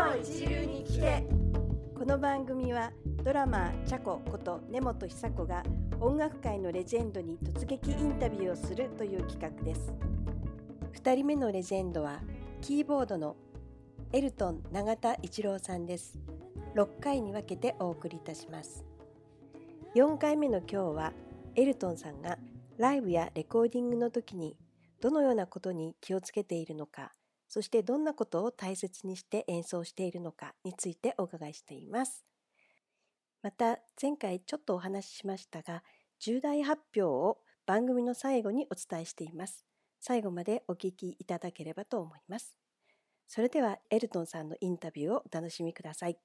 の一流に来て。この番組はドラマーチャコこと根本久子が音楽界のレジェンドに突撃インタビューをするという企画です。2人目のレジェンドはキーボードのエルトン永田一郎さんです。6回に分けてお送りいたします。4回目の今日はエルトンさんがライブやレコーディングの時にどのようなことに気をつけているのかそしてどんなことを大切にして演奏しているのかについてお伺いしています。また前回ちょっとお話ししましたが重大発表を番組の最後にお伝えしています。最後までお聞きいただければと思います。それではエルトンさんのインタビューをお楽しみください。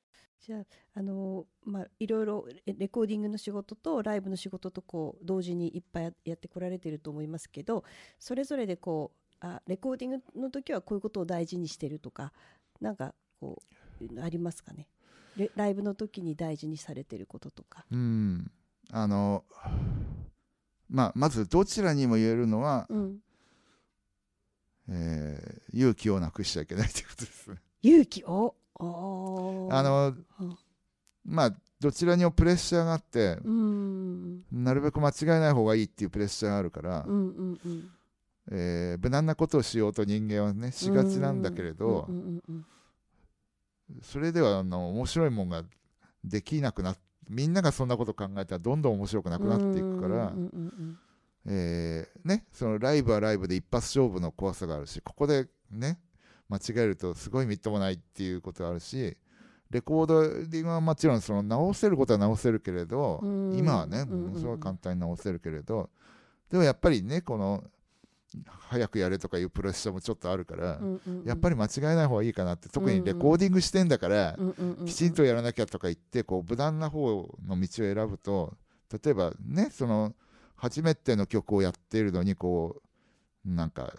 じゃああのまあいろいろレコーディングの仕事とライブの仕事とこう同時にいっぱいやってこられていると思いますけどそれぞれでこうあレコーディングの時はこういうことを大事にしてるとかなんかこうありますかね？ライブの時に大事にされてることとか。うん。あのまあ、まずどちらにも言えるのは、うん、えー、勇気をなくしちゃいけないということですね。勇気を？あの、まあどちらにもプレッシャーがあって、うん、なるべく間違えない方がいいっていうプレッシャーがあるから、うんうんうん、えー、無難なことをしようと人間はねしがちなんだけれど、それではあの面白いもんができなくなみんながそんなこと考えたらどんどん面白くなくなっていくから、えー、ね、そのライブはライブで一発勝負の怖さがあるしここでね間違えるとすごいみっともないっていうことがあるしレコードディングはもちろんその直せることは直せるけれど今はねものすごい簡単に直せるけれどでもやっぱりねこの早くやれとかいうプレッシャーもちょっとあるから、やっぱり間違えない方がいいかなって特にレコーディングしてんだから、きちんとやらなきゃとか言ってこう無難な方の道を選ぶと例えばねその初めての曲をやっているのにこうなんか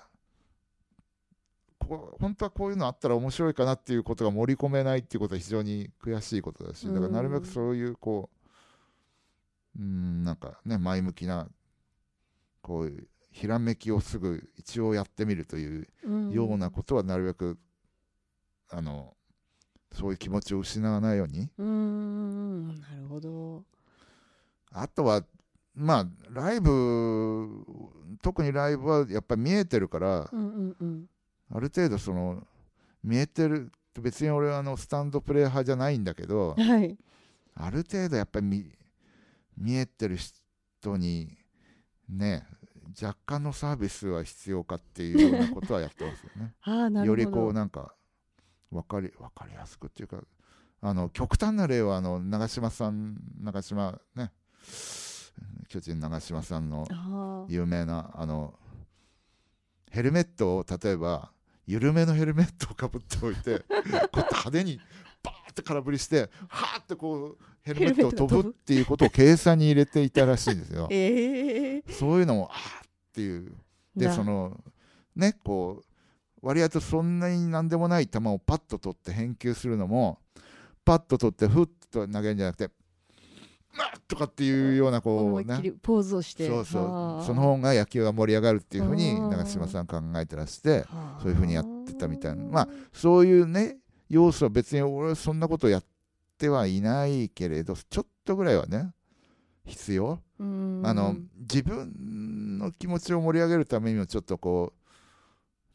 こ本当はこういうのあったら面白いかなっていうことが盛り込めないっていうことは非常に悔しいことだしだからなるべくそういうこううんなんかね前向きなこういうひらめきをすぐ一応やってみるというようなことはなるべくあのそういう気持ちを失わないように。うん。なるほど。あとはまあライブ特にライブはやっぱり見えてるから、うんうんうん、ある程度その見えてる別に俺はあのスタンドプレー派じゃないんだけど、はい、ある程度やっぱり見見えてる人にね若干のサービスは必要かっていうようなことはやってますよね。あなるほどよりこうなんか分かり分かりやすくっていうかあの極端な例はあの長嶋さん長嶋ね巨人長嶋さんの有名なあのヘルメットを例えば緩めのヘルメットをかぶっておいて こうやって派手にバーって空振りしてはーってこうヘルメットを飛ぶっていうことを計算に入れていたらしいんですよ。えー、そういうのもあーっていう。でそのねこう割とそんなに何でもない球をパッと取って返球するのもパッと取ってふっと投げるんじゃなくてとかっていうようなこうね。ポーズをして。そうそう。その方が野球が盛り上がるっていうふうに長嶋さん考えてらしてそういうふうにやってたみたいな。まあそういうね要素は別に俺はそんなことやってはいないけれどちょっとぐらいはね必要。あの自分の気持ちを盛り上げるためにもちょっとこう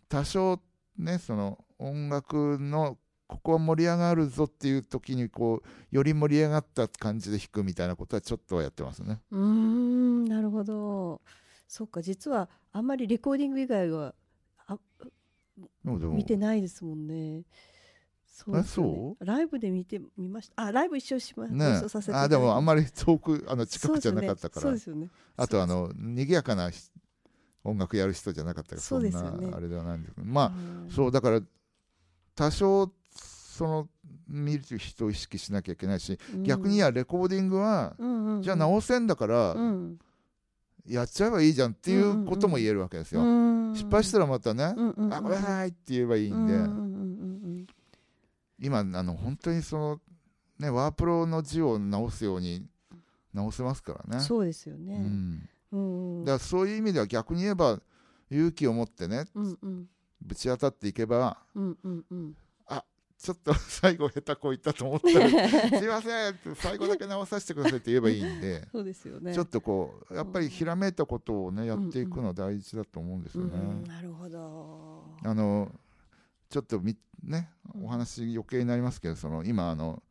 多少ねその音楽のここは盛り上がるぞっていう時にこうより盛り上がった感じで弾くみたいなことはちょっとやってますね。うんなるほどそうか実はあんまりレコーディング以外はあ見てないですもんね。そう、ね、そう？ライブで見てみました。あライブ一緒しまね、させてあでもあんまり遠くあの近くじゃなかったから。そうですよね、ね、あとあの賑やかな音楽やる人じゃなかったからそんなあれではないんですけど。まあそうだから多少その見る人を意識しなきゃいけないし、うん、逆にやレコーディングは、うんうんうん、じゃあ直せんだから、うん、やっちゃえばいいじゃんっていうことも言えるわけですよ。うん。うん、失敗したらまたね、うんうんうん、あごめんなさいって言えばいいんで、うんうんうん、今あの本当にそのねワープロの字を直すように直せますからね。そうですよね、うん。だからそういう意味では逆に言えば勇気を持ってね、うんうん、ぶち当たっていけば、うんうんうん、ちょっと 最後下手こいったと思ったら「すいません」って最後だけ直させてくださいって言えばいいんで そうですよね。ちょっとこうやっぱりひらめいたことをねやっていくのは大事だと思うんですよね。うん。なるほど。あのちょっとみねお話余計になりますけどその今あの、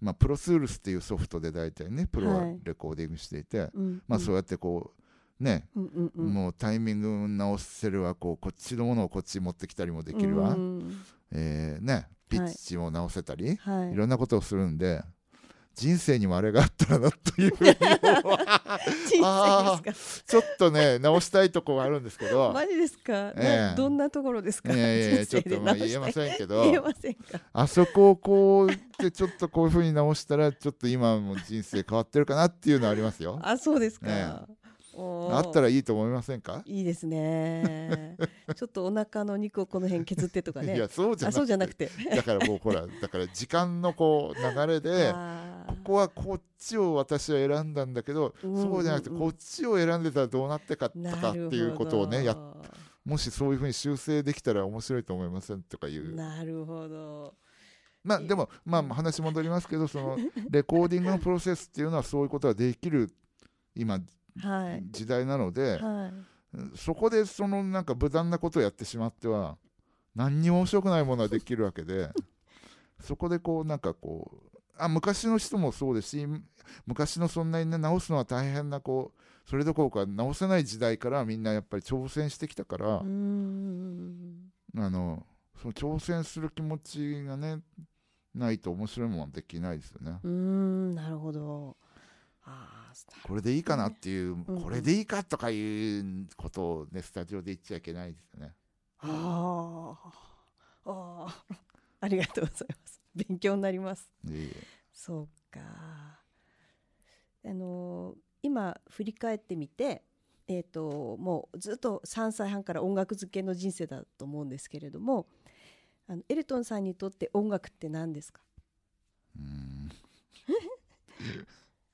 まあ、プロスールスっていうソフトで大体ねプロははいレコーディングしていて、うんまあ、そうやってこうね、うんうんうん。もうタイミング直せるわこうこっちのものをこっちに持ってきたりもできるわ、うんえーね、ピッチも直せたり、はい。い、ろんなことをするんで人生にもあれがあったらなというふうにちょっとね直したいとこがあるんですけかど。マジですか、ええ。などんなところですか？いやいやいやちょっとまあ言えませんけ言えどませんか？あそこをこうってちょっとこういうふうに直したらちょっと今も人生変わってるかなっていうのはありますよ。あそうですか、えおーあったらいいと思いませんか？いいですね。ちょっとお腹の肉をこの辺削ってとかね。いやそうじゃあなくて。てだからもうほらだから時間のこう流れでここはこっちを私は選んだんだけど、そうじゃなくてこっちを選んでたらどうなってかったかっていうことをねやもしそういうふうに修正できたら面白いと思いませんとかいう。なるほど。まあでもまあ話戻りますけどそのレコーディングのプロセスっていうのはそういうことができる今はい時代なので、はい。そこでそのなんか無難なことをやってしまっては何にも面白くないものができるわけで そこでこうなんかこうあ昔の人もそうですし昔のそんなにね直すのは大変なこうそれどころか直せない時代からみんなやっぱり挑戦してきたから、あのその挑戦する気持ちがねないと面白いものはできないですよね。うーんなるほどこれでいいかなっていう、うん。これでいいかとかいうことをねスタジオで言っちゃいけないですよね。あー。あー。ありがとうございます。勉強になります。そうか。あの今振り返ってみてえー、ともうずっと3歳半から音楽漬けの人生だと思うんですけれどもあのエルトンさんにとって音楽って何ですか？うん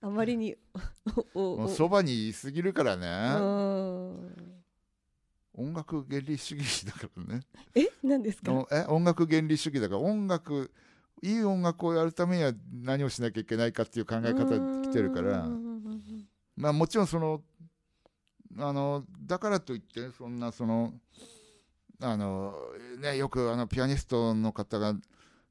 あまりに もうそばにいすぎるからうね、音楽原理主義だからね。え？何ですか？おえ？音楽原理主義だから音楽いい音楽をやるためには何をしなきゃいけないかっていう考え方で来てるから。まあもちろんそのあのだからといってそんなそのあのねよくあのピアニストの方が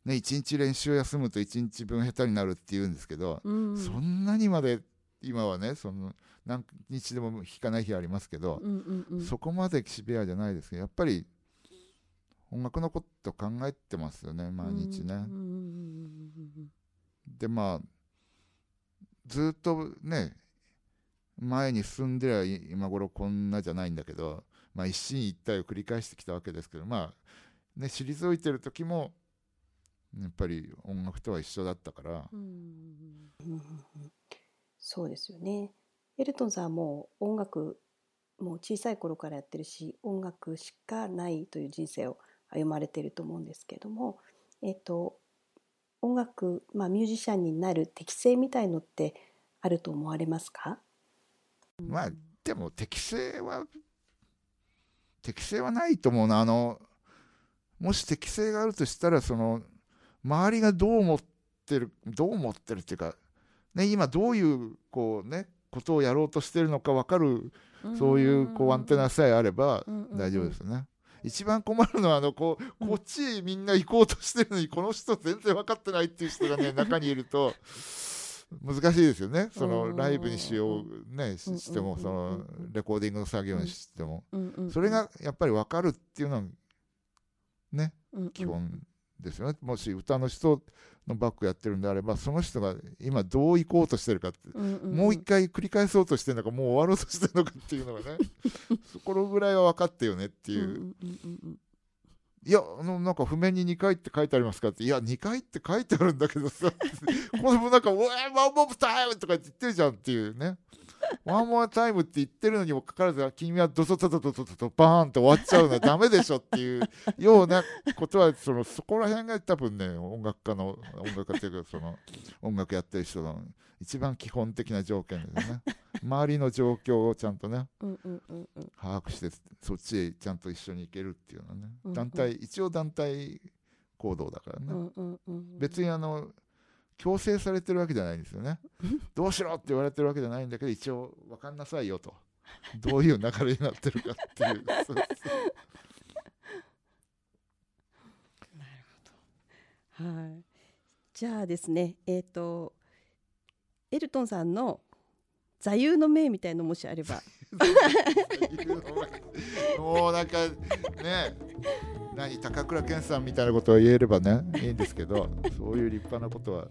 ね一日練習休むと一日分下手になるって言うんですけど、うんそんなにまで今はねその何日でも弾かない日ありますけど、うんうんうん。そこまでシビアじゃないですけどやっぱり音楽のこと考えてますよね毎日ね。うん。でまあずっとね前に進んでりゃ今頃こんなじゃないんだけど、まあ、一進一退を繰り返してきたわけですけどまあね退いてる時もやっぱり音楽とは一緒だったから。うんそうですよね。エルトンさんはもう音楽もう小さい頃からやってるし音楽しかないという人生を歩まれてると思うんですけども、えっと音楽、まあ、ミュージシャンになる適性みたいのってあると思われますか？まあでも適性は適性はないと思うな。あのもし適性があるとしたらその周りがどう思ってるどう思ってるっていうか、ね、今どういうこうねことをやろうとしてるのか分かるうん。そういうこうアンテナさえあれば大丈夫ですよね。一番困るのはあのこうこっちへみんな行こうとしてるのにこの人全然分かってないっていう人がね 中にいると難しいですよね。そうんのライブにしようねしてもそのレコーディングの作業にしても。それがやっぱり分かるっていうのはね基本ですよね。もし歌の人のバックやってるんであればその人が今どう行こうとしてるかってうんうんもう一回繰り返そうとしてるのかもう終わろうとしてるのかっていうのがね そこぐらいは分かってよねっていう、うんうんうんうんいやあのなんか譜面に2回って書いてありますかっていや2回って書いてあるんだけどさこれもなんか「おいワンモブタイム!」とか言ってるじゃんっていうね「ワンモアタイム」って言ってるのにもかかわらず君はドソドソドソドソバーンと終わっちゃうのはダメでしょっていうようなことはそのそこら辺が多分ね音楽家の音楽家っていうかその音楽やってる人の一番基本的な条件ですね。周りの状況をちゃんとねうんうんうんうん把握してそっちへちゃんと一緒に行けるっていうのはね、うんうん。団体一応団体行動だからね、うんうんうん。別にあの強制されてるわけじゃないんですよね。どうしろって言われてるわけじゃないんだけど一応分かんなさいよと。どういう流れになってるかっていう。そうそうはい。じゃあですね、えっ、とエルトンさんの座右の銘みたいのもしあれば、もうなんかね何高倉健さんみたいなことを言えればねいいんですけど そういう立派なことは。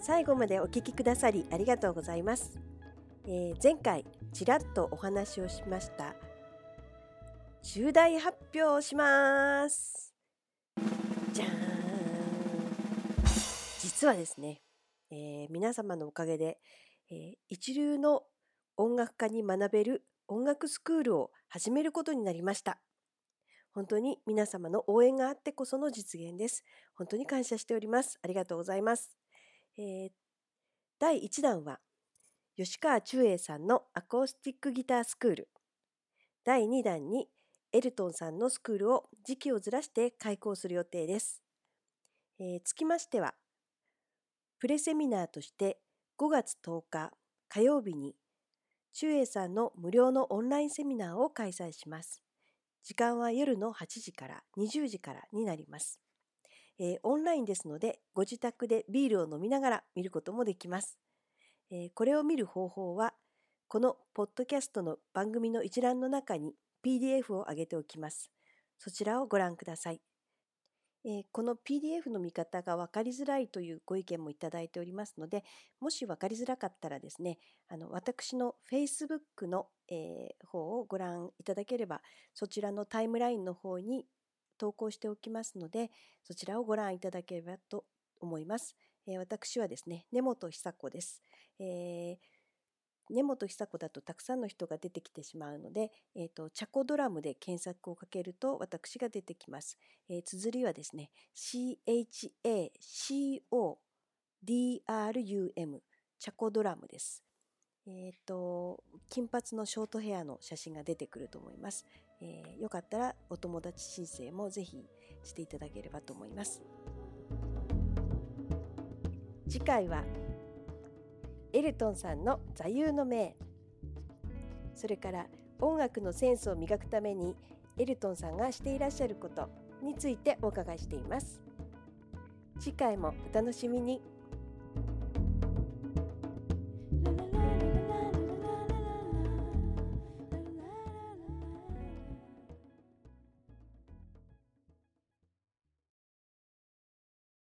最後までお聞きくださりありがとうございます、えー前回ちらっとお話をしました。重大発表をします。じゃーん。実はですね、えー皆様のおかげで、えー一流の音楽家に学べる音楽スクールを始めることになりました。本当に皆様の応援があってこその実現です。本当に感謝しております。ありがとうございます。えー第1弾は吉川中英さんのアコースティックギタースクール。第2弾にエルトンさんのスクールを時期をずらして開講する予定です、えーつきましてはプレセミナーとして5月10日火曜日に中英さんの無料のオンラインセミナーを開催します。時間は夜の8時から20時からになります。えーオンラインですのでご自宅でビールを飲みながら見ることもできます、えーこれを見る方法はこのポッドキャストの番組の一覧の中に PDF を上げておきます。そちらをご覧ください、えこの PDF の見方が分かりづらいというご意見もいただいておりますのでもし分かりづらかったらですねあの私の Facebook の、え方をご覧いただければそちらのタイムラインの方に投稿しておきますのでそちらをご覧いただければと思います。え私はですね、根本久子です。えー根本久子だとたくさんの人が出てきてしまうので、えー、とチャコドラムで検索をかけると私が出てきます。えー綴りはですね、CHACODRUM チャコドラムです。えっ、と金髪のショートヘアの写真が出てくると思います。えーよかったらお友達申請もぜひしていただければと思います。次回はエルトンさんの座右の銘。それから音楽のセンスを磨くためにエルトンさんがしていらっしゃることについてお伺いしています。次回もお楽しみに。